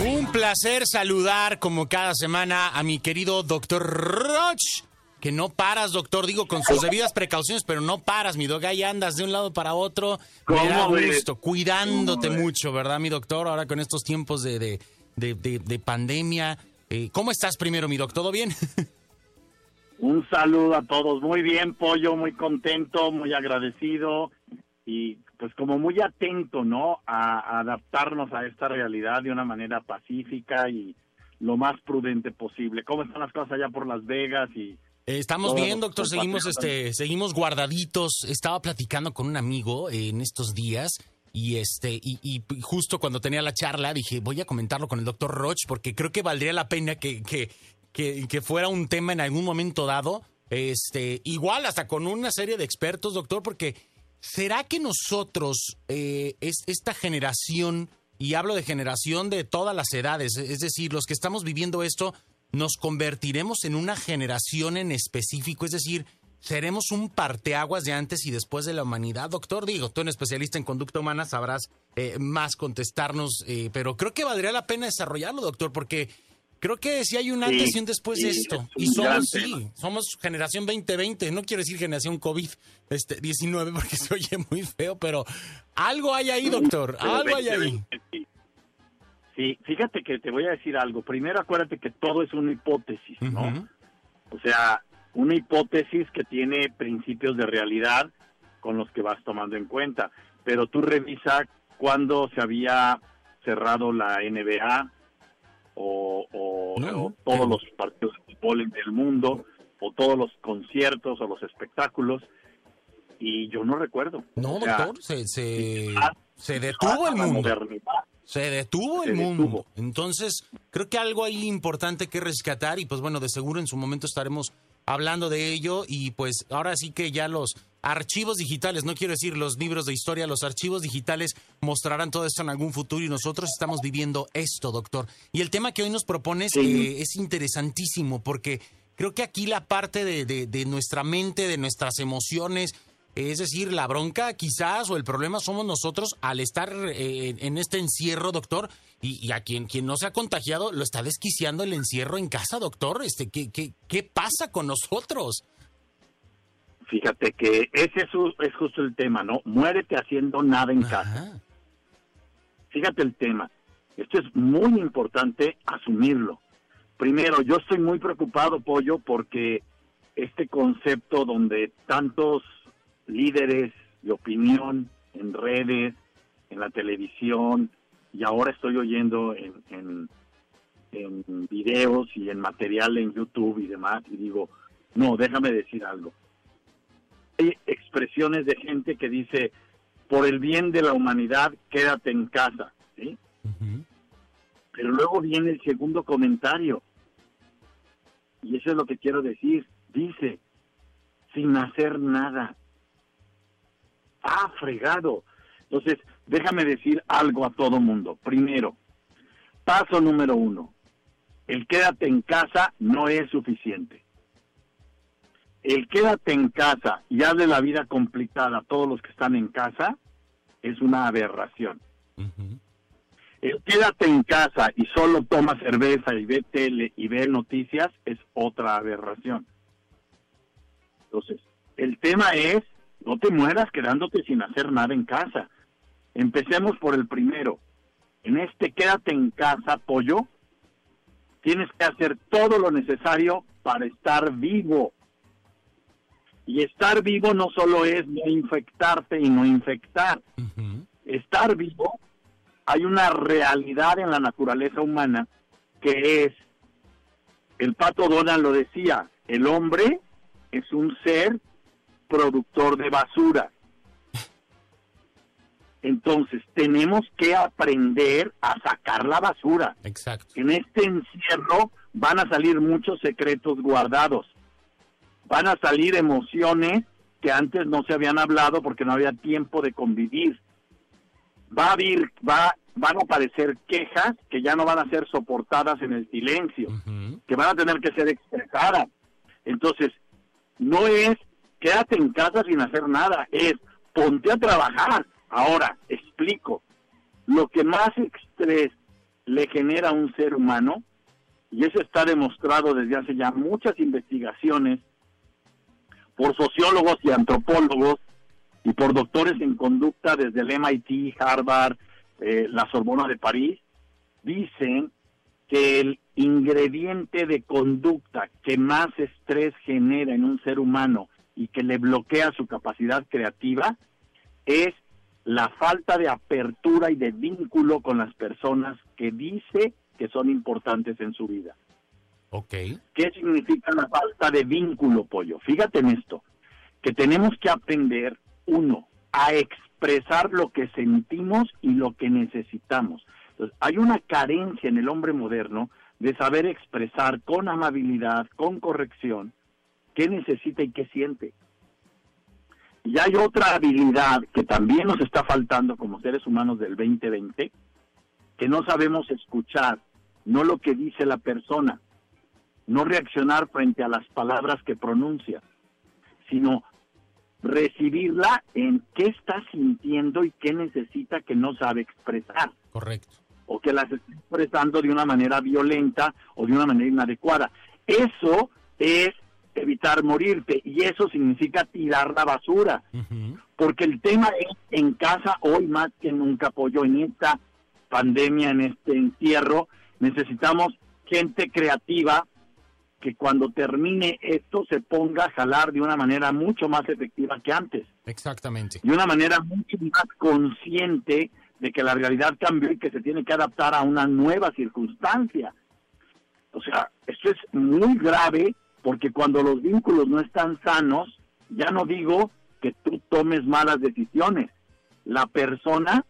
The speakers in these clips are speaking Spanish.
Un placer saludar como cada semana a mi querido doctor Roch. Que no paras, doctor, digo con sus debidas precauciones, pero no paras, mi dog. Ahí andas de un lado para otro. Me da gusto, cuidándote mucho, ¿verdad, mi doctor? Ahora con estos tiempos de, de, de, de pandemia. Eh, ¿Cómo estás primero, mi doctor? ¿Todo bien? Un saludo a todos. Muy bien, Pollo, muy contento, muy agradecido y pues como muy atento, ¿no? A, adaptarnos a esta realidad de una manera pacífica y lo más prudente posible. ¿Cómo están las cosas allá por Las Vegas y Estamos bien, doctor, seguimos este seguimos guardaditos. Estaba platicando con un amigo en estos días y este y, justo cuando tenía la charla dije, voy a comentarlo con el doctor Roch porque creo que valdría la pena que, que, que, que fuera un tema en algún momento dado. Este, igual hasta con una serie de expertos, doctor, porque ¿Será que nosotros, eh, es, esta generación, y hablo de generación de todas las edades, es decir, los que estamos viviendo esto, nos convertiremos en una generación en específico? Es decir, ¿seremos un parteaguas de antes y después de la humanidad? Doctor, digo, tú eres especialista en conducta humana, sabrás eh, más contestarnos, eh, pero creo que valdría la pena desarrollarlo, doctor, porque Creo que sí hay un antes y un después de esto. Y somos, sí, somos generación 2020. No quiero decir generación COVID-19 este, porque se oye muy feo, pero algo hay ahí, doctor. algo hay ahí. Sí, fíjate que te voy a decir algo. Primero, acuérdate que todo es una hipótesis, ¿no? O sea, una hipótesis que tiene principios de realidad con los que vas tomando en cuenta. Pero tú revisa cuándo se había cerrado la NBA, o, todos los partidos de fútbol del mundo, o todos los conciertos o los espectáculos, y yo no recuerdo. No, doctor, se, se, detuvo el mundo. Se detuvo el mundo. Entonces, creo que algo ahí importante que rescatar y pues bueno, de seguro en su momento estaremos hablando de ello y pues ahora sí que ya los archivos digitales, no quiero decir los libros de historia, los archivos digitales mostrarán todo esto en algún futuro y nosotros estamos viviendo esto, doctor. Y el tema que hoy nos propones eh, es interesantísimo porque creo que aquí la parte de, de, nuestra mente, de nuestras emociones, es decir, la bronca quizás o el problema somos nosotros al estar eh, en este encierro, doctor, y, a quien, quien no se ha contagiado lo está desquiciando el encierro en casa, doctor. Este, ¿qué, qué, qué pasa con nosotros? Fíjate que ese es, justo el tema, ¿no? Muérete haciendo nada en casa. Fíjate el tema. Esto es muy importante asumirlo. Primero, yo estoy muy preocupado, Pollo, porque este concepto donde tantos líderes de opinión en redes, en la televisión, y ahora estoy oyendo en, en, en videos y en material en YouTube y demás, y digo, no, déjame decir algo hay expresiones de gente que dice, por el bien de la humanidad, quédate en casa. ¿sí? Pero luego viene el segundo comentario. Y eso es lo que quiero decir. Dice, sin hacer nada. Ah, fregado. Entonces, déjame decir algo a todo mundo. Primero, paso número uno. El quédate en casa no es suficiente el quédate en casa y hazle la vida complicada a todos los que están en casa es una aberración. El quédate en casa y solo toma cerveza y ve tele y ve noticias es otra aberración. Entonces, el tema es, no te mueras quedándote sin hacer nada en casa. Empecemos por el primero. En este quédate en casa, pollo, tienes que hacer todo lo necesario para estar vivo y estar vivo no solo es no infectarte y no infectar. Estar vivo, hay una realidad en la naturaleza humana que es, el pato Donald lo decía, el hombre es un ser productor de basura. Entonces, tenemos que aprender a sacar la basura. Exacto. En este encierro van a salir muchos secretos guardados van a salir emociones que antes no se habían hablado porque no había tiempo de convivir. Va a haber, va, van a aparecer quejas que ya no van a ser soportadas en el silencio, que van a tener que ser expresadas. Entonces, no es quédate en casa sin hacer nada, es ponte a trabajar. Ahora, explico, lo que más estrés le genera a un ser humano, y eso está demostrado desde hace ya muchas investigaciones por sociólogos y antropólogos y por doctores en conducta desde el MIT, Harvard, eh, la Sorbona de París, dicen que el ingrediente de conducta que más estrés genera en un ser humano y que le bloquea su capacidad creativa es la falta de apertura y de vínculo con las personas que dice que son importantes en su vida. Ok. ¿Qué significa la falta de vínculo, pollo? Fíjate en esto, que tenemos que aprender, uno, a expresar lo que sentimos y lo que necesitamos. Entonces, hay una carencia en el hombre moderno de saber expresar con amabilidad, con corrección, qué necesita y qué siente. Y hay otra habilidad que también nos está faltando como seres humanos del 2020, que no sabemos escuchar, no lo que dice la persona, no reaccionar frente a las palabras que pronuncia, sino recibirla en qué está sintiendo y qué necesita que no sabe expresar. Correcto. O que las está expresando de una manera violenta o de una manera inadecuada. Eso es evitar morirte y eso significa tirar la basura. Porque el tema es en casa hoy más que nunca apoyo en esta pandemia, en este encierro, necesitamos gente creativa que cuando termine esto se ponga a jalar de una manera mucho más efectiva que antes. Exactamente. De una manera mucho más consciente de que la realidad cambió y que se tiene que adaptar a una nueva circunstancia. O sea, esto es muy grave porque cuando los vínculos no están sanos, ya no digo que tú tomes malas decisiones, la persona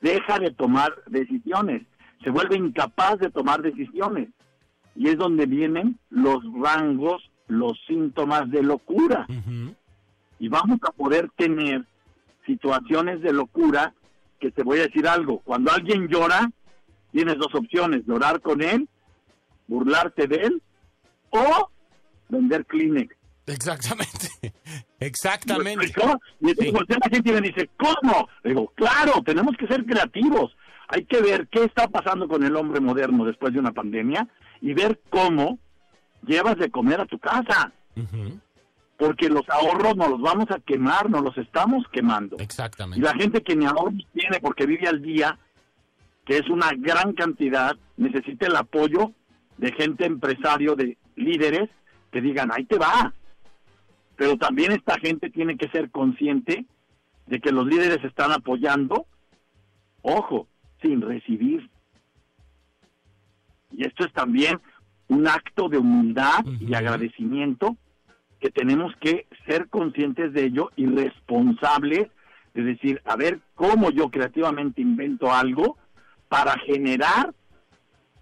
deja de tomar decisiones, se vuelve incapaz de tomar decisiones y es donde vienen los rangos, los síntomas de locura. Y vamos a poder tener situaciones de locura que te voy a decir algo. Cuando alguien llora, tienes dos opciones, llorar con él, burlarte de él o vender Kleenex. Exactamente, exactamente. Y entonces la gente me dice, ¿cómo? Le digo, claro, tenemos que ser creativos. Hay que ver qué está pasando con el hombre moderno después de una pandemia y ver cómo llevas de comer a tu casa. Porque los ahorros nos los vamos a quemar, nos los estamos quemando. Exactamente. Y la gente que ni ahorros tiene porque vive al día, que es una gran cantidad, necesita el apoyo de gente empresario, de líderes, que digan, ahí te va. Pero también esta gente tiene que ser consciente de que los líderes están apoyando, ojo, sin recibir. Y esto es también un acto de humildad y agradecimiento que tenemos que ser conscientes de ello y responsables de decir, a ver cómo yo creativamente invento algo para generar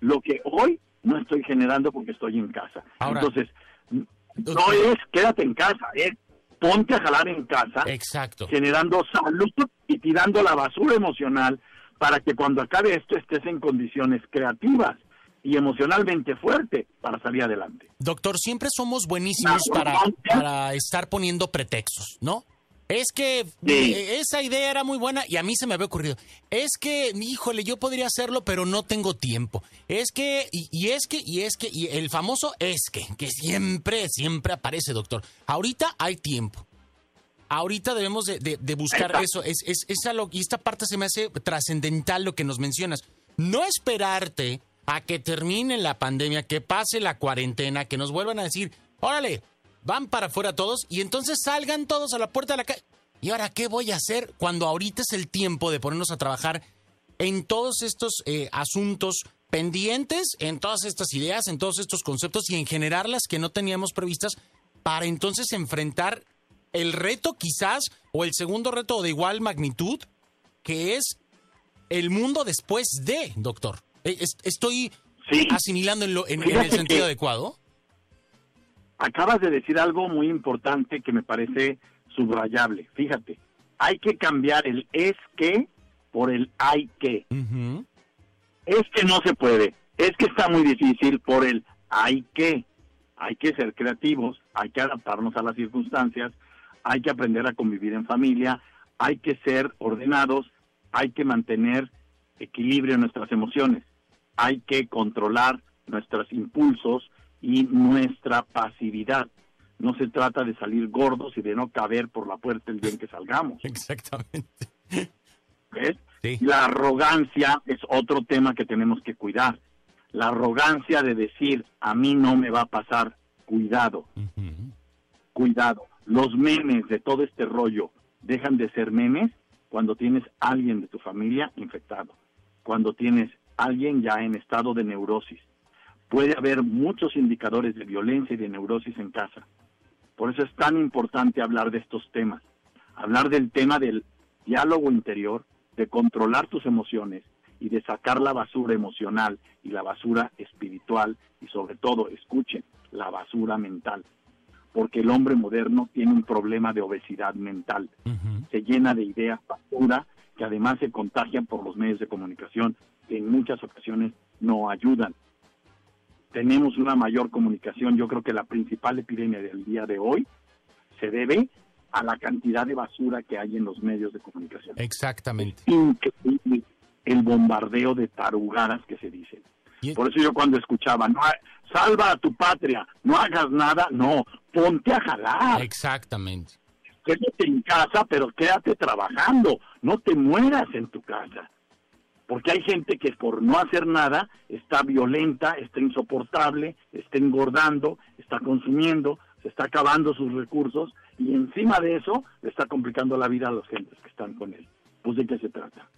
lo que hoy no estoy generando porque estoy en casa. Entonces, no es quédate en casa, es ponte a jalar en casa, Exacto. generando salud y tirando la basura emocional para que cuando acabe esto estés en condiciones creativas y emocionalmente fuerte para salir adelante. Doctor, siempre somos buenísimos para, para estar poniendo pretextos, ¿no? Es que eh, esa idea era muy buena y a mí se me había ocurrido. Es que, híjole, yo podría hacerlo, pero no tengo tiempo. Es que, y, es que, y es que, y el famoso es que, que siempre, siempre aparece, doctor. Ahorita hay tiempo. Ahorita debemos de, buscar eso. Es, es, y esta parte se me hace trascendental lo que nos mencionas. No esperarte a que termine la pandemia, que pase la cuarentena, que nos vuelvan a decir, órale, van para afuera todos y entonces salgan todos a la puerta de la calle. ¿Y ahora qué voy a hacer cuando ahorita es el tiempo de ponernos a trabajar en todos estos eh, asuntos pendientes, en todas estas ideas, en todos estos conceptos y en generarlas que no teníamos previstas para entonces enfrentar el reto quizás o el segundo reto de igual magnitud que es el mundo después de, doctor? Eh, ¿Estoy asimilando en, el sentido adecuado? Acabas de decir algo muy importante que me parece subrayable. Fíjate, hay que cambiar el es que por el hay que. Es que no se puede, es que está muy difícil por el hay que. Hay que ser creativos, hay que adaptarnos a las circunstancias, hay que aprender a convivir en familia, hay que ser ordenados, hay que mantener equilibrio en nuestras emociones. Hay que controlar nuestros impulsos y nuestra pasividad. No se trata de salir gordos y de no caber por la puerta el día en que salgamos. Exactamente. ¿Ves? La arrogancia es otro tema que tenemos que cuidar. La arrogancia de decir, a mí no me va a pasar, cuidado. Cuidado. Los memes de todo este rollo dejan de ser memes cuando tienes alguien de tu familia infectado, cuando tienes alguien ya en estado de neurosis. Puede haber muchos indicadores de violencia y de neurosis en casa. Por eso es tan importante hablar de estos temas, hablar del tema del diálogo interior, de controlar tus emociones y de sacar la basura emocional y la basura espiritual y sobre todo, escuchen, la basura mental. Porque el hombre moderno tiene un problema de obesidad mental. Se llena de ideas basura que además se contagian por los medios de comunicación que en muchas ocasiones no ayudan. Tenemos una mayor comunicación. Yo creo que la principal epidemia del día de hoy se debe a la cantidad de basura que hay en los medios de comunicación. Exactamente. increíble el bombardeo de tarugadas que se dicen. Por eso yo cuando escuchaba, no, salva a tu patria, no hagas nada, no, ponte a jalar. Exactamente. Quédate en casa, pero quédate trabajando, no te mueras en tu casa. Porque hay gente que por no hacer nada está violenta, está insoportable, está engordando, está consumiendo, se está acabando sus recursos y encima de eso le está complicando la vida a las gentes que están con él. Pues de qué se trata.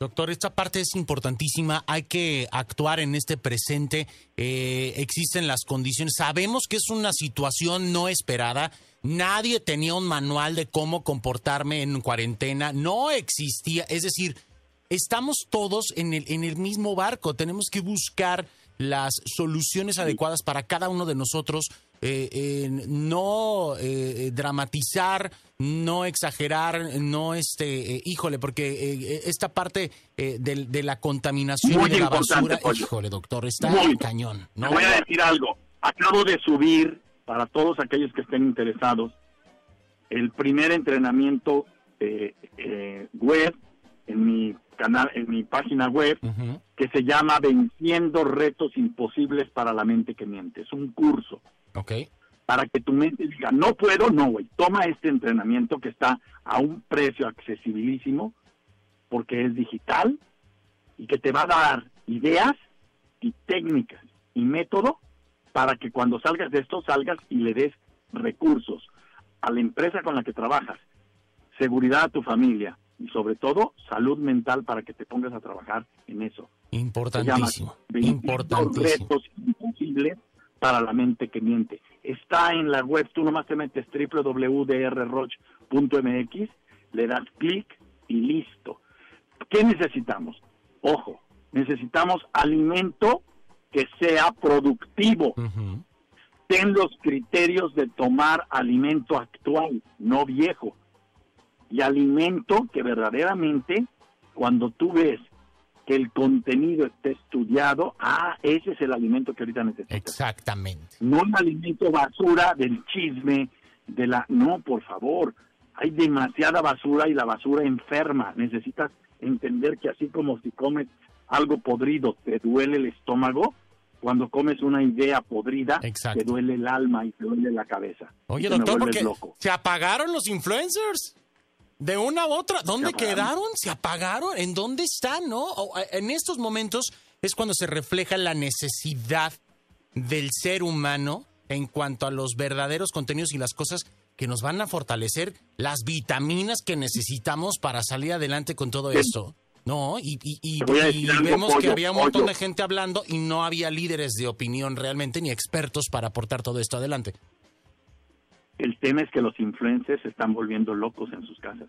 Doctor, esta parte es importantísima. Hay que actuar en este presente. Eh, existen las condiciones. Sabemos que es una situación no esperada. Nadie tenía un manual de cómo comportarme en cuarentena. No existía. Es decir, estamos todos en el, en el mismo barco. Tenemos que buscar las soluciones adecuadas para cada uno de nosotros eh, no eh, dramatizar, no exagerar, no este, híjole, porque esta parte de, la contaminación y de la basura, híjole, doctor, está muy, cañón. ¿no? Voy a decir algo. Acabo de subir para todos aquellos que estén interesados el primer entrenamiento web en mi canal, en mi página web, que se llama Venciendo retos imposibles para la mente que miente. Es un curso para que tu mente diga, no puedo, no, güey. Toma este entrenamiento que está a un precio accesibilísimo, porque es digital y que te va a dar ideas y técnicas y método para que cuando salgas de esto salgas y le des recursos a la empresa con la que trabajas, seguridad a tu familia y sobre todo salud mental para que te pongas a trabajar en eso. Importantísimo. Importantísimo. retos imposibles para la mente que miente. Está en la web, tú nomás te metes www.drroch.mx, le das clic y listo. ¿Qué necesitamos? Ojo, necesitamos alimento que sea productivo. Ten los criterios de tomar alimento actual, no viejo. Y alimento que verdaderamente, cuando tú ves que el contenido esté estudiado, ah, ese es el alimento que ahorita necesitas. Exactamente. No un alimento basura del chisme, de la... No, por favor, hay demasiada basura y la basura enferma. Necesitas entender que así como si comes algo podrido te duele el estómago, cuando comes una idea podrida, te duele el alma y te duele la cabeza. Oye, doctor, porque se apagaron los influencers. De una u otra, ¿dónde quedaron? ¿Se apagaron? ¿En dónde están? ¿No? En estos momentos es cuando se refleja la necesidad del ser humano en cuanto a los verdaderos contenidos y las cosas que nos van a fortalecer, las vitaminas que necesitamos para salir adelante con todo esto. No, y, vemos que había un montón de gente hablando y no había líderes de opinión realmente ni expertos para aportar todo esto adelante. El tema es que los influencers se están volviendo locos en sus casas.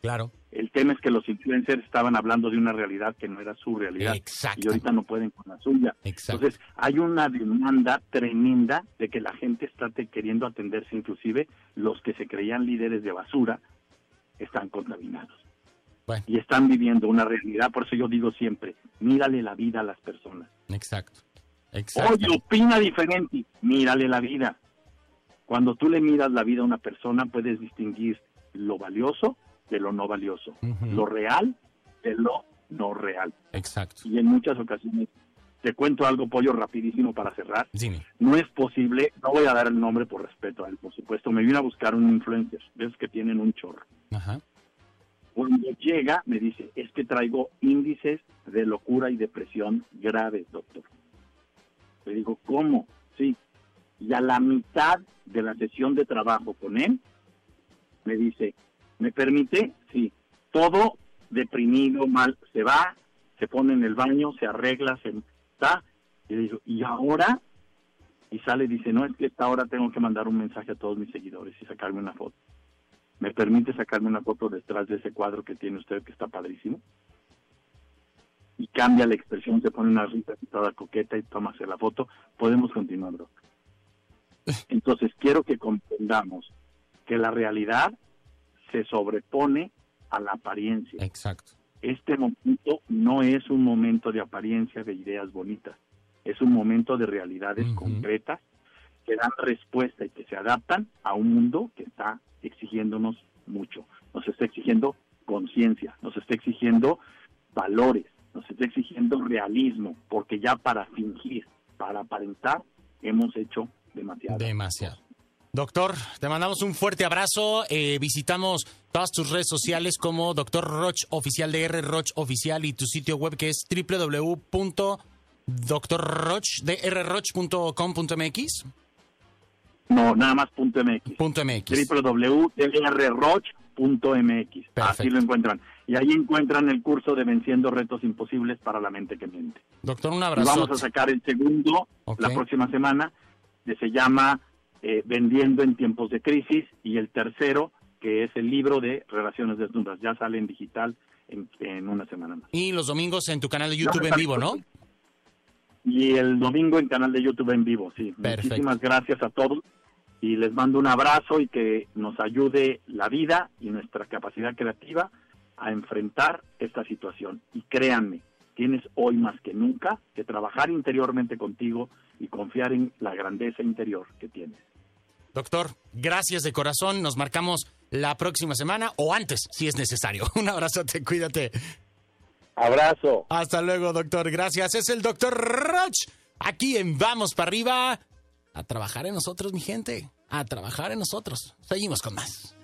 Claro. El tema es que los influencers estaban hablando de una realidad que no era su realidad. Exacto. Y ahorita no pueden con la suya. Entonces, hay una demanda tremenda de que la gente está queriendo atenderse, inclusive los que se creían líderes de basura están contaminados. Y están viviendo una realidad. Por eso yo digo siempre, mírale la vida a las personas. Exacto. Exacto. Oye, opina diferente, mírale la vida. Cuando tú le miras la vida a una persona, puedes distinguir lo valioso de lo no valioso, lo real de lo no real. Exacto. Y en muchas ocasiones, te cuento algo, Pollo, rapidísimo para cerrar. Dime. No es posible, no voy a dar el nombre por respeto a él, por supuesto. Me vino a buscar un influencer, de esos que tienen un chorro. Ajá. Cuando llega, me dice, es que traigo índices de locura y depresión graves, doctor. Le digo, ¿cómo? Sí. Y a la mitad de la sesión de trabajo con él, me dice, ¿me permite? Sí. Todo deprimido, mal, se va, se pone en el baño, se arregla, se está. Y le digo, ¿y ahora? Y sale y dice, no, es que esta hora tengo que mandar un mensaje a todos mis seguidores y sacarme una foto. ¿Me permite sacarme una foto detrás de ese cuadro que tiene usted que está padrísimo? Y cambia la expresión, se pone una risa toda coqueta y tómase la foto. Podemos continuar, Doc. Entonces, quiero que comprendamos que la realidad se sobrepone a la apariencia. Exacto. Este momento no es un momento de apariencia de ideas bonitas, es un momento de realidades concretas que dan respuesta y que se adaptan a un mundo que está exigiéndonos mucho. Nos está exigiendo conciencia, nos está exigiendo valores, nos está exigiendo realismo, porque ya para fingir, para aparentar, hemos hecho demasiado. Demasiado. Doctor, te mandamos un fuerte abrazo. Eh, visitamos todas tus redes sociales como Doctor Roch Oficial de R Roch Oficial y tu sitio web que es www.drrochdrroch.com.mx. No, nada más punto MX. Punto MX. www.drroch.mx. Así lo encuentran. Y ahí encuentran el curso de Venciendo Retos Imposibles para la Mente que Miente. Doctor, un abrazo. vamos a sacar el segundo la próxima semana, que se llama eh, Vendiendo en tiempos de crisis, y el tercero, que es el libro de Relaciones Desnudas. Ya sale en digital en, en una semana más. Y los domingos en tu canal de YouTube en vivo, ¿no? Y el domingo en canal de YouTube en vivo, sí. Perfecto. Muchísimas gracias a todos y les mando un abrazo y que nos ayude la vida y nuestra capacidad creativa a enfrentar esta situación. Y créanme, tienes hoy más que nunca que trabajar interiormente contigo y confiar en la grandeza interior que tienes. Doctor, gracias de corazón. Nos marcamos la próxima semana o antes, si es necesario. Un abrazote, cuídate. Abrazo. Hasta luego, doctor. Gracias. Es el doctor Roch. Aquí en Vamos para arriba. A trabajar en nosotros, mi gente. A trabajar en nosotros. Seguimos con más.